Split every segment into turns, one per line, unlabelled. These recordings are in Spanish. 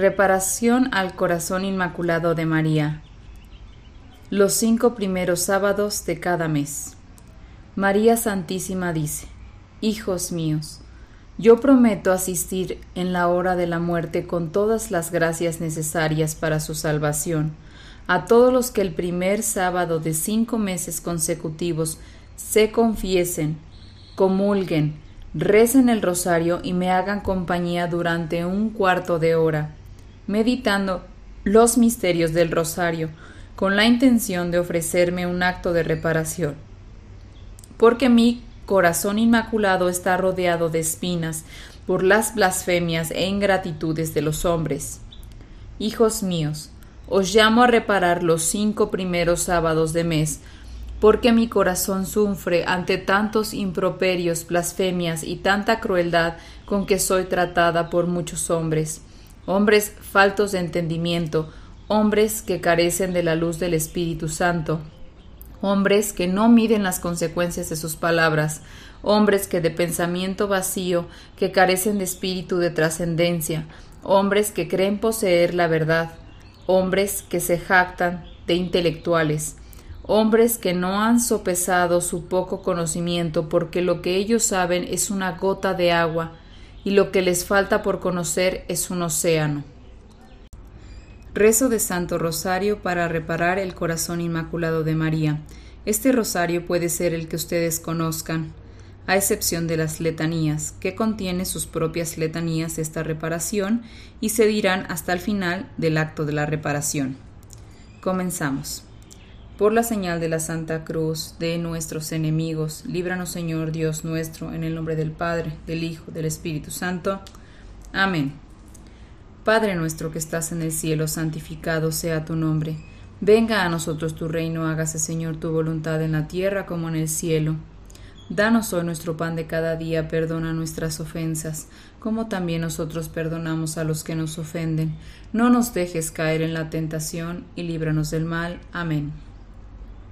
Reparación al Corazón Inmaculado de María. Los cinco primeros sábados de cada mes. María Santísima dice, Hijos míos, yo prometo asistir en la hora de la muerte con todas las gracias necesarias para su salvación a todos los que el primer sábado de cinco meses consecutivos se confiesen, comulguen, recen el rosario y me hagan compañía durante un cuarto de hora meditando los misterios del rosario, con la intención de ofrecerme un acto de reparación. Porque mi corazón inmaculado está rodeado de espinas por las blasfemias e ingratitudes de los hombres. Hijos míos, os llamo a reparar los cinco primeros sábados de mes, porque mi corazón sufre ante tantos improperios, blasfemias y tanta crueldad con que soy tratada por muchos hombres hombres faltos de entendimiento, hombres que carecen de la luz del Espíritu Santo, hombres que no miden las consecuencias de sus palabras, hombres que de pensamiento vacío, que carecen de espíritu de trascendencia, hombres que creen poseer la verdad, hombres que se jactan de intelectuales, hombres que no han sopesado su poco conocimiento porque lo que ellos saben es una gota de agua y lo que les falta por conocer es un océano. Rezo de Santo Rosario para reparar el corazón inmaculado de María. Este rosario puede ser el que ustedes conozcan, a excepción de las letanías, que contiene sus propias letanías esta reparación y se dirán hasta el final del acto de la reparación. Comenzamos. Por la señal de la Santa Cruz de nuestros enemigos, líbranos Señor Dios nuestro, en el nombre del Padre, del Hijo, del Espíritu Santo. Amén. Padre nuestro que estás en el cielo, santificado sea tu nombre. Venga a nosotros tu reino, hágase Señor tu voluntad en la tierra como en el cielo. Danos hoy nuestro pan de cada día, perdona nuestras ofensas, como también nosotros perdonamos a los que nos ofenden. No nos dejes caer en la tentación y líbranos del mal. Amén.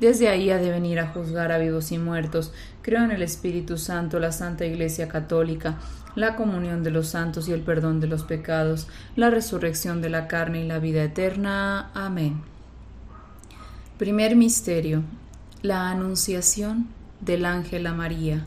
desde ahí ha de venir a juzgar a vivos y muertos. Creo en el Espíritu Santo, la Santa Iglesia Católica, la comunión de los santos y el perdón de los pecados, la resurrección de la carne y la vida eterna. Amén. Primer Misterio. La Anunciación del Ángel a María.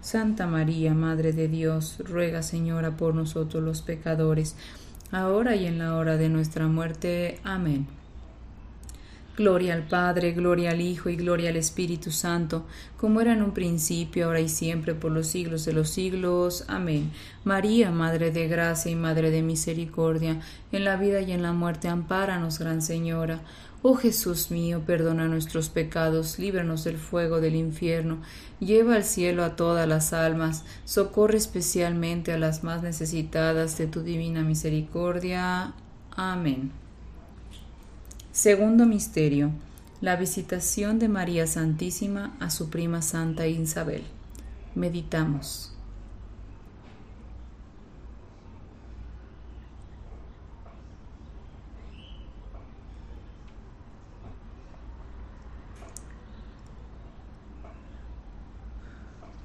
Santa María, Madre de Dios, ruega Señora por nosotros los pecadores, ahora y en la hora de nuestra muerte. Amén. Gloria al Padre, gloria al Hijo y gloria al Espíritu Santo, como era en un principio, ahora y siempre, por los siglos de los siglos. Amén. María, Madre de Gracia y Madre de Misericordia, en la vida y en la muerte, ampáranos, Gran Señora. Oh Jesús mío, perdona nuestros pecados, líbranos del fuego del infierno, lleva al cielo a todas las almas, socorre especialmente a las más necesitadas de tu divina misericordia. Amén. Segundo Misterio. La visitación de María Santísima a su prima Santa Isabel. Meditamos.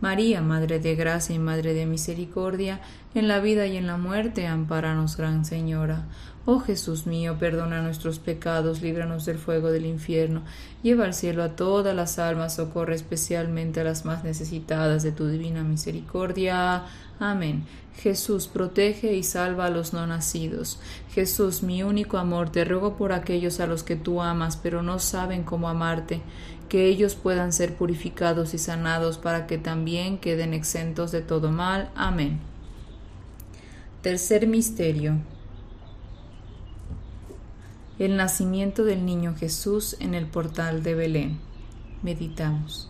María, Madre de Gracia y Madre de Misericordia, en la vida y en la muerte, amparanos, Gran Señora. Oh Jesús mío, perdona nuestros pecados, líbranos del fuego del infierno, lleva al cielo a todas las almas, socorre especialmente a las más necesitadas de tu divina misericordia. Amén. Jesús, protege y salva a los no nacidos. Jesús, mi único amor, te ruego por aquellos a los que tú amas, pero no saben cómo amarte, que ellos puedan ser purificados y sanados para que también queden exentos de todo mal. Amén. Tercer misterio. El nacimiento del niño Jesús en el portal de Belén. Meditamos.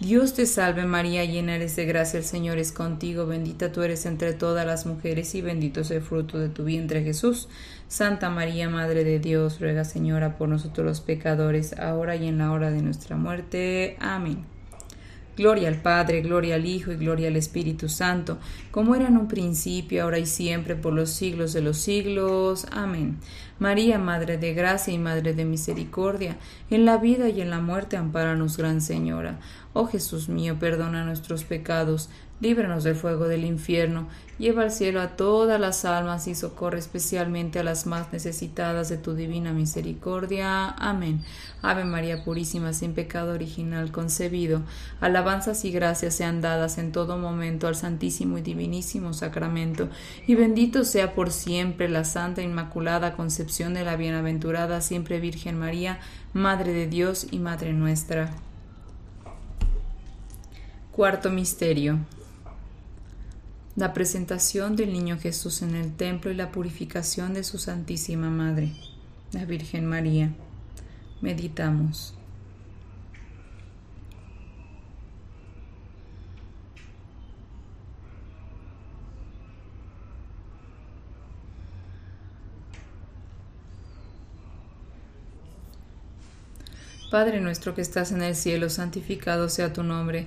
Dios te salve María, llena eres de gracia, el Señor es contigo, bendita tú eres entre todas las mujeres y bendito es el fruto de tu vientre Jesús. Santa María, Madre de Dios, ruega Señora por nosotros los pecadores, ahora y en la hora de nuestra muerte. Amén. Gloria al Padre, gloria al Hijo y gloria al Espíritu Santo, como era en un principio, ahora y siempre, por los siglos de los siglos. Amén. María, Madre de Gracia y Madre de Misericordia, en la vida y en la muerte, ampáranos, Gran Señora. Oh Jesús mío, perdona nuestros pecados, líbranos del fuego del infierno, lleva al cielo a todas las almas y socorre especialmente a las más necesitadas de tu divina misericordia. Amén. Ave María Purísima, sin pecado original concebido, alabanzas y gracias sean dadas en todo momento al Santísimo y Divinísimo Sacramento, y bendito sea por siempre la Santa Inmaculada Concepción de la Bienaventurada Siempre Virgen María, Madre de Dios y Madre nuestra. Cuarto Misterio. La presentación del Niño Jesús en el templo y la purificación de su Santísima Madre, la Virgen María. Meditamos. Padre nuestro que estás en el cielo, santificado sea tu nombre.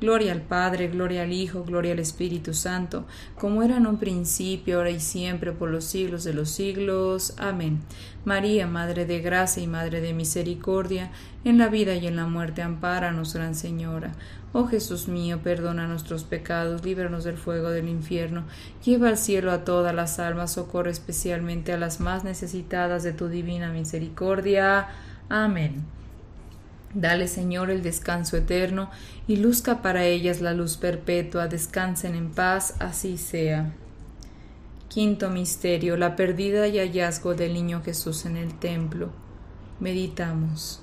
Gloria al Padre, gloria al Hijo, gloria al Espíritu Santo, como era en un principio, ahora y siempre, por los siglos de los siglos. Amén. María, Madre de Gracia y Madre de Misericordia, en la vida y en la muerte, ampáranos, Gran Señora. Oh Jesús mío, perdona nuestros pecados, líbranos del fuego del infierno, lleva al cielo a todas las almas, socorre especialmente a las más necesitadas de tu divina misericordia. Amén. Dale, Señor, el descanso eterno y luzca para ellas la luz perpetua. Descansen en paz, así sea. Quinto misterio, la pérdida y hallazgo del niño Jesús en el templo. Meditamos.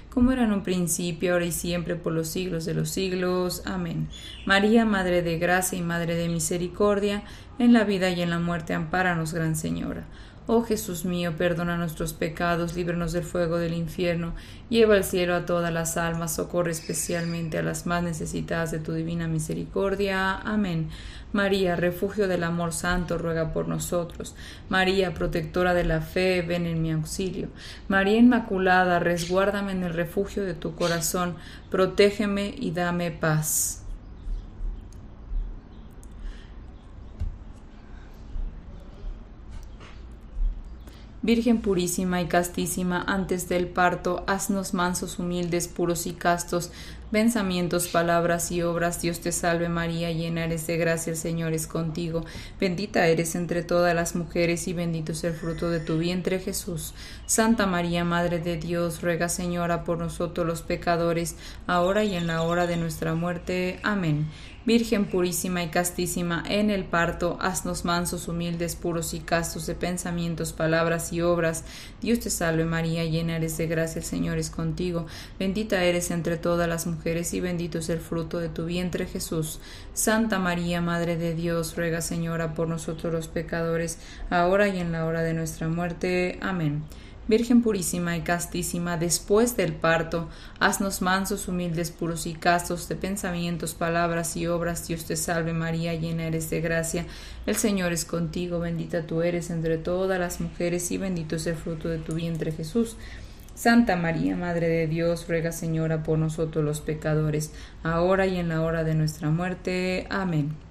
como era en un principio, ahora y siempre, por los siglos de los siglos. Amén. María, Madre de Gracia y Madre de Misericordia, en la vida y en la muerte, ampáranos, Gran Señora. Oh Jesús mío, perdona nuestros pecados, líbranos del fuego del infierno, lleva al cielo a todas las almas, socorre especialmente a las más necesitadas de tu divina misericordia. Amén. María, refugio del amor santo, ruega por nosotros. María, protectora de la fe, ven en mi auxilio. María Inmaculada, resguárdame en el refugio de tu corazón, protégeme y dame paz. Virgen purísima y castísima, antes del parto, haznos mansos, humildes, puros y castos, pensamientos, palabras y obras. Dios te salve María, llena eres de gracia, el Señor es contigo. Bendita eres entre todas las mujeres y bendito es el fruto de tu vientre Jesús. Santa María, Madre de Dios, ruega Señora por nosotros los pecadores, ahora y en la hora de nuestra muerte. Amén. Virgen purísima y castísima, en el parto, haznos mansos, humildes, puros y castos de pensamientos, palabras y obras. Dios te salve María, llena eres de gracia, el Señor es contigo. Bendita eres entre todas las mujeres y bendito es el fruto de tu vientre Jesús. Santa María, Madre de Dios, ruega Señora por nosotros los pecadores, ahora y en la hora de nuestra muerte. Amén. Virgen purísima y castísima, después del parto, haznos mansos, humildes, puros y castos de pensamientos, palabras y obras. Dios te salve María, llena eres de gracia. El Señor es contigo, bendita tú eres entre todas las mujeres y bendito es el fruto de tu vientre Jesús. Santa María, Madre de Dios, ruega Señora por nosotros los pecadores, ahora y en la hora de nuestra muerte. Amén.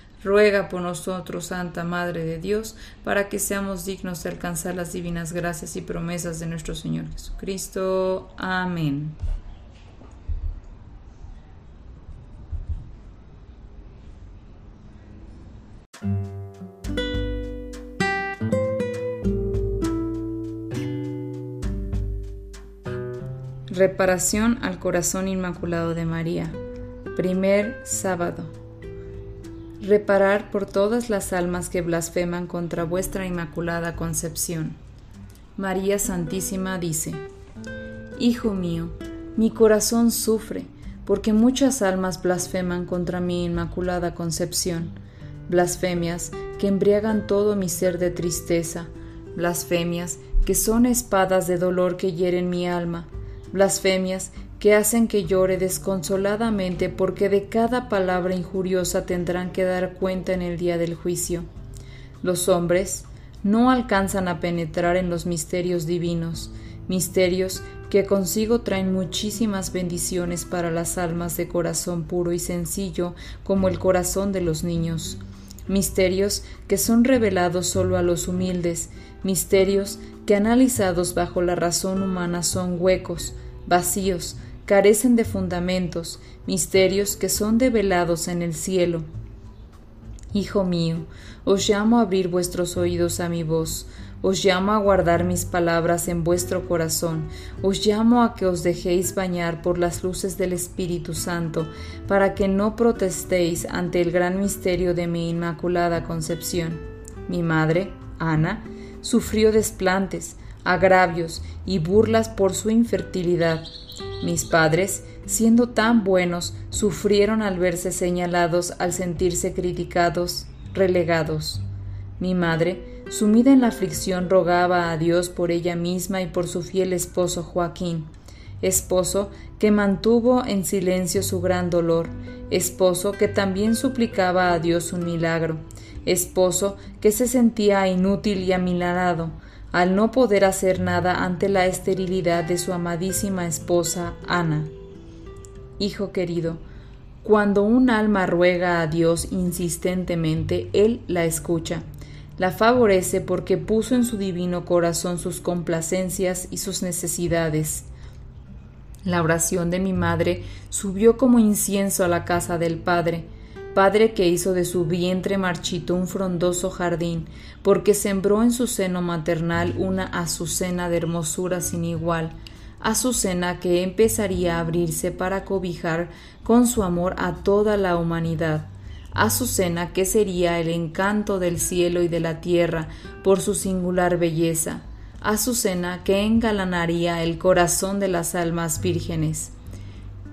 Ruega por nosotros, Santa Madre de Dios, para que seamos dignos de alcanzar las divinas gracias y promesas de nuestro Señor Jesucristo. Amén. Reparación al Corazón Inmaculado de María. Primer sábado reparar por todas las almas que blasfeman contra vuestra Inmaculada Concepción. María Santísima dice, Hijo mío, mi corazón sufre, porque muchas almas blasfeman contra mi Inmaculada Concepción, blasfemias que embriagan todo mi ser de tristeza, blasfemias que son espadas de dolor que hieren mi alma, blasfemias que hacen que llore desconsoladamente porque de cada palabra injuriosa tendrán que dar cuenta en el día del juicio. Los hombres no alcanzan a penetrar en los misterios divinos, misterios que consigo traen muchísimas bendiciones para las almas de corazón puro y sencillo como el corazón de los niños, misterios que son revelados solo a los humildes, misterios que analizados bajo la razón humana son huecos, vacíos, carecen de fundamentos, misterios que son develados en el cielo. Hijo mío, os llamo a abrir vuestros oídos a mi voz, os llamo a guardar mis palabras en vuestro corazón, os llamo a que os dejéis bañar por las luces del Espíritu Santo, para que no protestéis ante el gran misterio de mi inmaculada concepción. Mi madre, Ana, sufrió desplantes, agravios y burlas por su infertilidad. Mis padres, siendo tan buenos, sufrieron al verse señalados, al sentirse criticados, relegados. Mi madre, sumida en la aflicción, rogaba a Dios por ella misma y por su fiel esposo Joaquín, esposo que mantuvo en silencio su gran dolor, esposo que también suplicaba a Dios un milagro, esposo que se sentía inútil y amilarado, al no poder hacer nada ante la esterilidad de su amadísima esposa Ana. Hijo querido, cuando un alma ruega a Dios insistentemente, Él la escucha, la favorece porque puso en su divino corazón sus complacencias y sus necesidades. La oración de mi madre subió como incienso a la casa del Padre, Padre que hizo de su vientre marchito un frondoso jardín, porque sembró en su seno maternal una azucena de hermosura sin igual, azucena que empezaría a abrirse para cobijar con su amor a toda la humanidad, azucena que sería el encanto del cielo y de la tierra por su singular belleza, azucena que engalanaría el corazón de las almas vírgenes.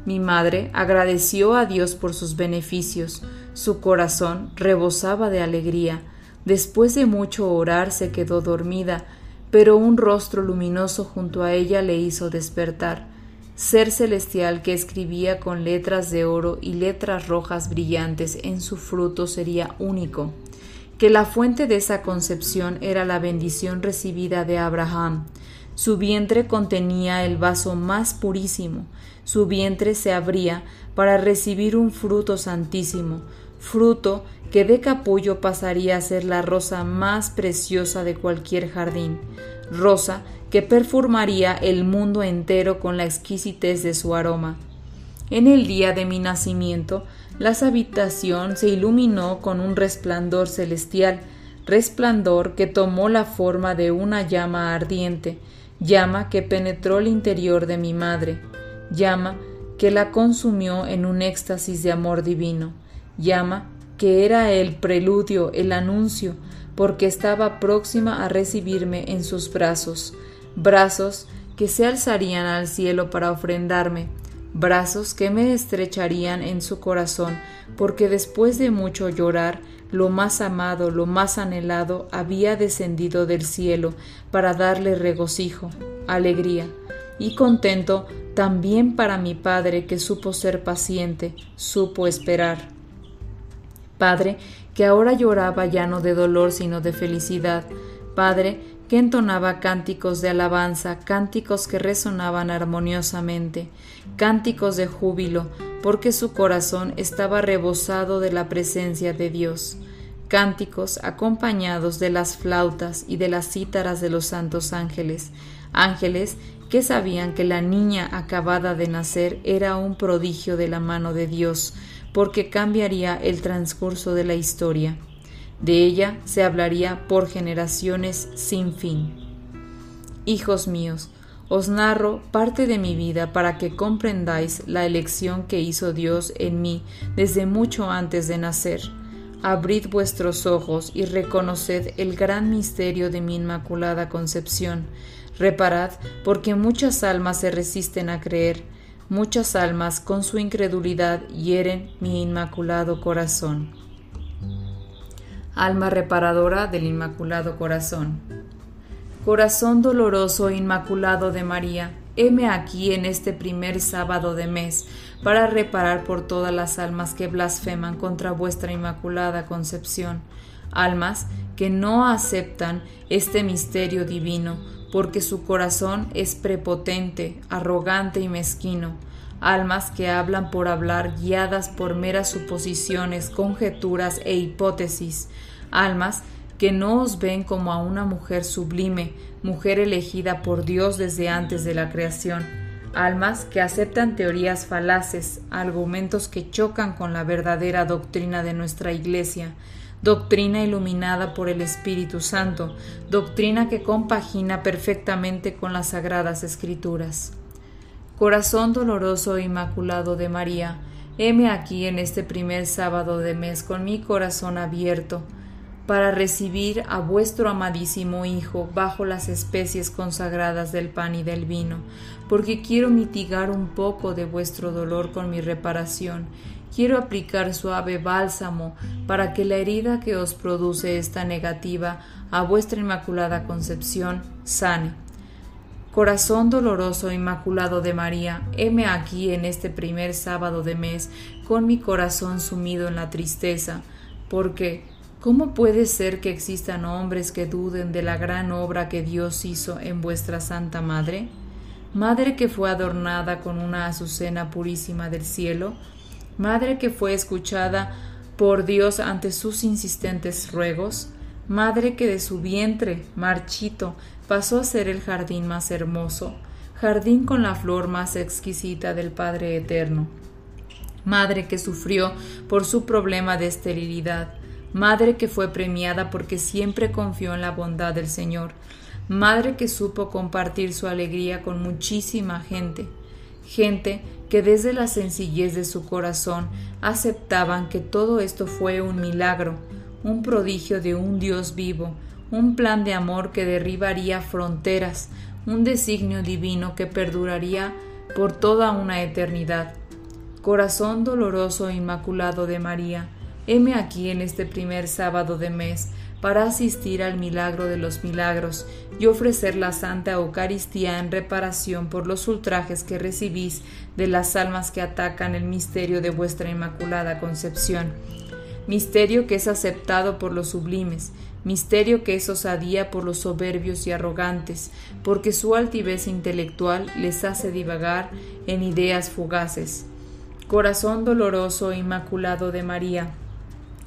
Mi madre agradeció a Dios por sus beneficios, su corazón rebosaba de alegría. Después de mucho orar se quedó dormida, pero un rostro luminoso junto a ella le hizo despertar. Ser celestial que escribía con letras de oro y letras rojas brillantes en su fruto sería único, que la fuente de esa concepción era la bendición recibida de Abraham. Su vientre contenía el vaso más purísimo, su vientre se abría para recibir un fruto santísimo, fruto que de capullo pasaría a ser la rosa más preciosa de cualquier jardín, rosa que perfumaría el mundo entero con la exquisitez de su aroma. En el día de mi nacimiento, la habitación se iluminó con un resplandor celestial, resplandor que tomó la forma de una llama ardiente, llama que penetró el interior de mi madre llama que la consumió en un éxtasis de amor divino, llama que era el preludio, el anuncio, porque estaba próxima a recibirme en sus brazos, brazos que se alzarían al cielo para ofrendarme, brazos que me estrecharían en su corazón, porque después de mucho llorar, lo más amado, lo más anhelado había descendido del cielo para darle regocijo, alegría, y contento también para mi Padre que supo ser paciente, supo esperar. Padre que ahora lloraba ya no de dolor sino de felicidad, Padre que entonaba cánticos de alabanza, cánticos que resonaban armoniosamente, cánticos de júbilo, porque su corazón estaba rebosado de la presencia de Dios, cánticos acompañados de las flautas y de las cítaras de los santos ángeles, ángeles que sabían que la niña acabada de nacer era un prodigio de la mano de Dios, porque cambiaría el transcurso de la historia. De ella se hablaría por generaciones sin fin. Hijos míos, os narro parte de mi vida para que comprendáis la elección que hizo Dios en mí desde mucho antes de nacer. Abrid vuestros ojos y reconoced el gran misterio de mi inmaculada concepción, Reparad, porque muchas almas se resisten a creer, muchas almas con su incredulidad hieren mi inmaculado corazón. Alma reparadora del Inmaculado Corazón. Corazón doloroso e inmaculado de María, heme aquí en este primer sábado de mes, para reparar por todas las almas que blasfeman contra vuestra Inmaculada Concepción, almas que no aceptan este misterio divino, porque su corazón es prepotente, arrogante y mezquino, almas que hablan por hablar guiadas por meras suposiciones, conjeturas e hipótesis, almas que no os ven como a una mujer sublime, mujer elegida por Dios desde antes de la creación, almas que aceptan teorías falaces, argumentos que chocan con la verdadera doctrina de nuestra Iglesia, doctrina iluminada por el Espíritu Santo, doctrina que compagina perfectamente con las sagradas escrituras. Corazón doloroso e inmaculado de María, heme aquí en este primer sábado de mes con mi corazón abierto, para recibir a vuestro amadísimo Hijo bajo las especies consagradas del pan y del vino, porque quiero mitigar un poco de vuestro dolor con mi reparación quiero aplicar suave bálsamo para que la herida que os produce esta negativa a vuestra inmaculada concepción sane. Corazón doloroso inmaculado de María, heme aquí en este primer sábado de mes con mi corazón sumido en la tristeza, porque ¿cómo puede ser que existan hombres que duden de la gran obra que Dios hizo en vuestra Santa Madre? Madre que fue adornada con una azucena purísima del cielo, madre que fue escuchada por Dios ante sus insistentes ruegos, madre que de su vientre marchito pasó a ser el jardín más hermoso, jardín con la flor más exquisita del Padre Eterno. madre que sufrió por su problema de esterilidad, madre que fue premiada porque siempre confió en la bondad del Señor, madre que supo compartir su alegría con muchísima gente, gente que desde la sencillez de su corazón aceptaban que todo esto fue un milagro, un prodigio de un Dios vivo, un plan de amor que derribaría fronteras, un designio divino que perduraría por toda una eternidad. Corazón doloroso e inmaculado de María, heme aquí en este primer sábado de mes para asistir al milagro de los milagros y ofrecer la Santa Eucaristía en reparación por los ultrajes que recibís de las almas que atacan el misterio de vuestra Inmaculada Concepción, misterio que es aceptado por los sublimes, misterio que es osadía por los soberbios y arrogantes, porque su altivez intelectual les hace divagar en ideas fugaces. Corazón doloroso e inmaculado de María,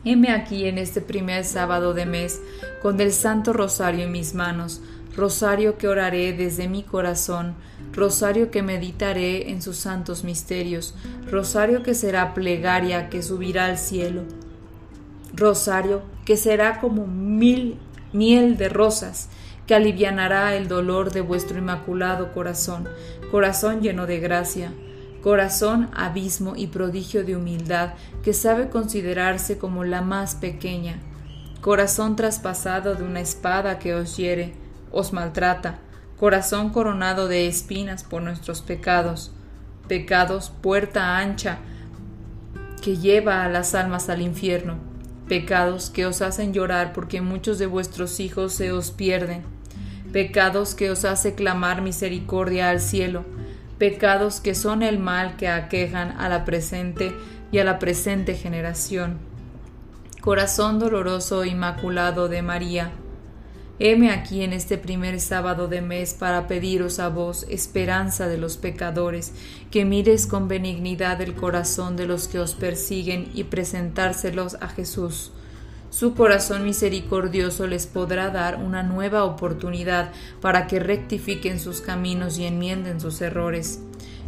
Heme aquí en este primer sábado de mes, con el Santo Rosario en mis manos, rosario que oraré desde mi corazón, rosario que meditaré en sus santos misterios, rosario que será plegaria que subirá al cielo, rosario que será como mil miel de rosas, que alivianará el dolor de vuestro inmaculado corazón, corazón lleno de gracia, corazón, abismo y prodigio de humildad que sabe considerarse como la más pequeña, corazón traspasado de una espada que os hiere, os maltrata, corazón coronado de espinas por nuestros pecados, pecados puerta ancha que lleva a las almas al infierno, pecados que os hacen llorar porque muchos de vuestros hijos se os pierden, pecados que os hace clamar misericordia al cielo, pecados que son el mal que aquejan a la presente y a la presente generación. Corazón doloroso e inmaculado de María, heme aquí en este primer sábado de mes para pediros a vos, esperanza de los pecadores, que mires con benignidad el corazón de los que os persiguen y presentárselos a Jesús su corazón misericordioso les podrá dar una nueva oportunidad para que rectifiquen sus caminos y enmienden sus errores.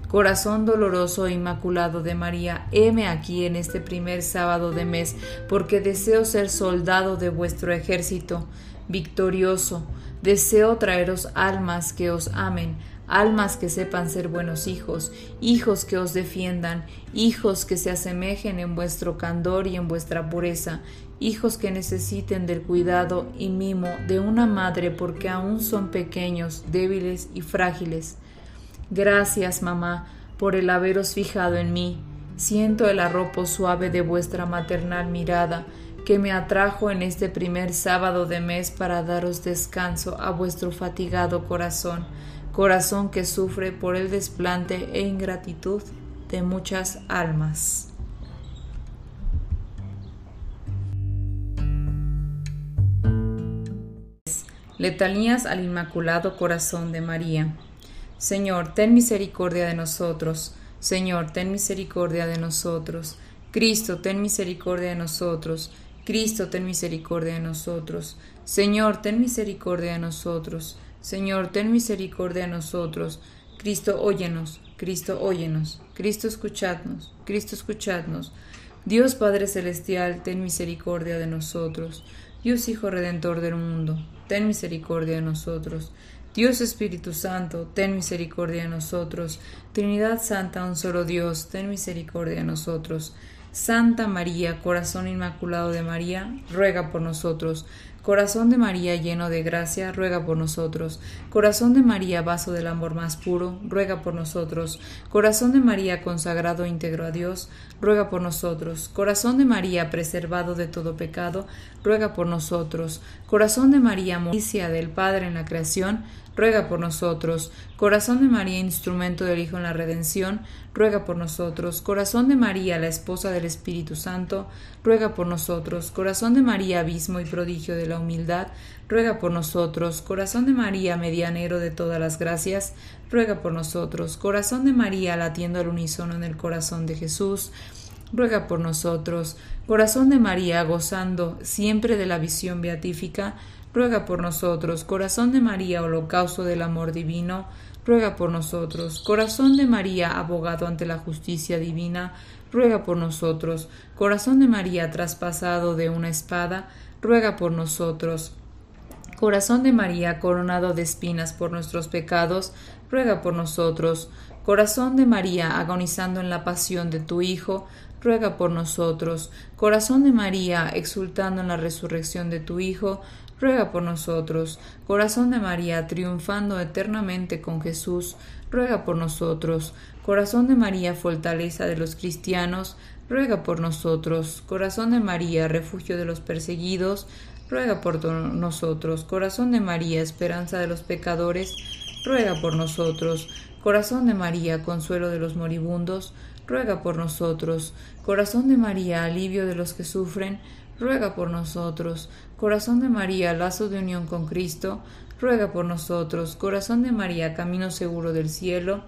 Corazón doloroso e inmaculado de María, heme aquí en este primer sábado de mes, porque deseo ser soldado de vuestro ejército, victorioso, deseo traeros almas que os amen, almas que sepan ser buenos hijos, hijos que os defiendan, hijos que se asemejen en vuestro candor y en vuestra pureza, hijos que necesiten del cuidado y mimo de una madre porque aún son pequeños, débiles y frágiles. Gracias, mamá, por el haberos fijado en mí. Siento el arropo suave de vuestra maternal mirada, que me atrajo en este primer sábado de mes para daros descanso a vuestro fatigado corazón, corazón que sufre por el desplante e ingratitud de muchas almas. Letanías al Inmaculado Corazón de María. Señor, ten misericordia de nosotros. Señor, ten misericordia de nosotros. Cristo, ten misericordia de nosotros. Cristo, ten misericordia de nosotros. Señor, ten misericordia de nosotros. Señor, ten misericordia de nosotros. Cristo, óyenos. Cristo, óyenos. Cristo, escuchadnos. Cristo, escuchadnos. Dios Padre Celestial, ten misericordia de nosotros. Dios Hijo Redentor del mundo, ten misericordia de nosotros. Dios Espíritu Santo, ten misericordia de nosotros. Trinidad Santa, un solo Dios, ten misericordia de nosotros. Santa María, corazón inmaculado de María, ruega por nosotros. Corazón de María lleno de gracia, ruega por nosotros. Corazón de María, vaso del amor más puro, ruega por nosotros. Corazón de María consagrado íntegro a Dios, ruega por nosotros. Corazón de María preservado de todo pecado, ruega por nosotros. Corazón de María, moricia del Padre en la creación, ruega por nosotros. Corazón de María, instrumento del Hijo en la redención, ruega por nosotros. Corazón de María, la esposa del Espíritu Santo, ruega por nosotros. Corazón de María, abismo y prodigio de la humildad, ruega por nosotros. Corazón de María, medianero de todas las gracias, ruega por nosotros. Corazón de María, latiendo al unísono en el corazón de Jesús, ruega por nosotros. Corazón de María, gozando siempre de la visión beatífica, ruega por nosotros. Corazón de María, holocausto del amor divino, ruega por nosotros. Corazón de María, abogado ante la justicia divina, ruega por nosotros. Corazón de María, traspasado de una espada, ruega por nosotros. Corazón de María, coronado de espinas por nuestros pecados, ruega por nosotros. Corazón de María, agonizando en la pasión de tu Hijo, ruega por nosotros. Corazón de María, exultando en la resurrección de tu Hijo, ruega por nosotros. Corazón de María, triunfando eternamente con Jesús, ruega por nosotros. Corazón de María, fortaleza de los cristianos, ruega por nosotros. Corazón de María, refugio de los perseguidos, ruega por nosotros. Corazón de María, esperanza de los pecadores, ruega por nosotros. Corazón de María, consuelo de los moribundos, ruega por nosotros. Corazón de María, alivio de los que sufren, ruega por nosotros. Corazón de María, lazo de unión con Cristo, ruega por nosotros. Corazón de María, camino seguro del cielo,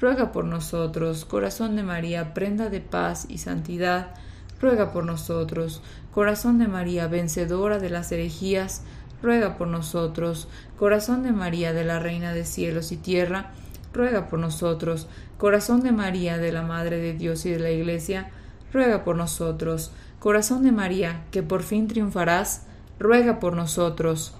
ruega por nosotros. Corazón de María, prenda de paz y santidad, ruega por nosotros. Corazón de María, vencedora de las herejías, ruega por nosotros. Corazón de María, de la Reina de cielos y tierra, ruega por nosotros. Corazón de María, de la Madre de Dios y de la Iglesia, ruega por nosotros. Corazón de María, que por fin triunfarás, ruega por nosotros.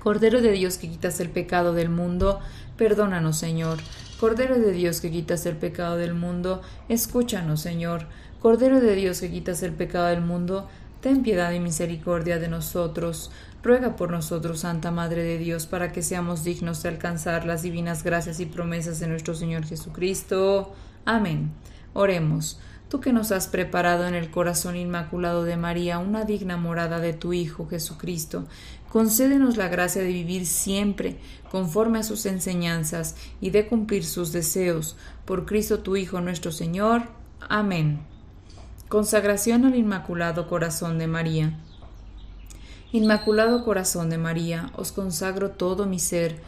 Cordero de Dios que quitas el pecado del mundo, perdónanos, Señor. Cordero de Dios que quitas el pecado del mundo, escúchanos, Señor. Cordero de Dios que quitas el pecado del mundo, ten piedad y misericordia de nosotros. Ruega por nosotros, Santa Madre de Dios, para que seamos dignos de alcanzar las divinas gracias y promesas de nuestro Señor Jesucristo. Amén. Oremos. Tú que nos has preparado en el corazón inmaculado de María una digna morada de tu Hijo Jesucristo, concédenos la gracia de vivir siempre conforme a sus enseñanzas y de cumplir sus deseos. Por Cristo tu Hijo nuestro Señor. Amén. Consagración al Inmaculado Corazón de María. Inmaculado Corazón de María, os consagro todo mi ser,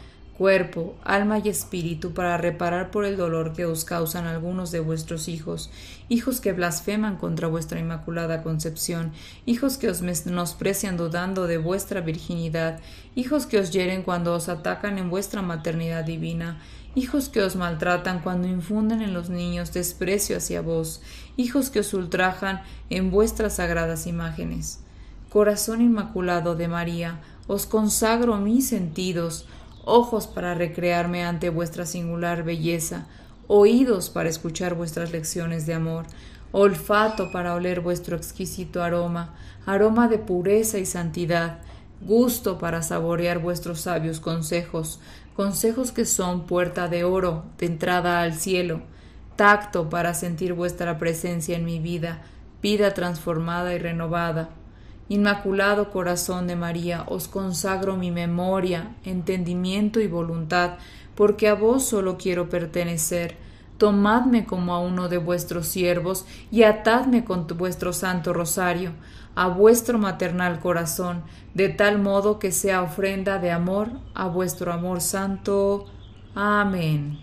cuerpo, alma y espíritu para reparar por el dolor que os causan algunos de vuestros hijos, hijos que blasfeman contra vuestra Inmaculada Concepción, hijos que os menosprecian dudando de vuestra virginidad, hijos que os hieren cuando os atacan en vuestra maternidad divina, hijos que os maltratan cuando infunden en los niños desprecio hacia vos, hijos que os ultrajan en vuestras sagradas imágenes. Corazón Inmaculado de María, os consagro mis sentidos, ojos para recrearme ante vuestra singular belleza, oídos para escuchar vuestras lecciones de amor, olfato para oler vuestro exquisito aroma, aroma de pureza y santidad, gusto para saborear vuestros sabios consejos, consejos que son puerta de oro, de entrada al cielo, tacto para sentir vuestra presencia en mi vida, vida transformada y renovada. Inmaculado Corazón de María, os consagro mi memoria, entendimiento y voluntad, porque a vos solo quiero pertenecer. Tomadme como a uno de vuestros siervos y atadme con vuestro santo rosario a vuestro maternal corazón, de tal modo que sea ofrenda de amor a vuestro amor santo. Amén.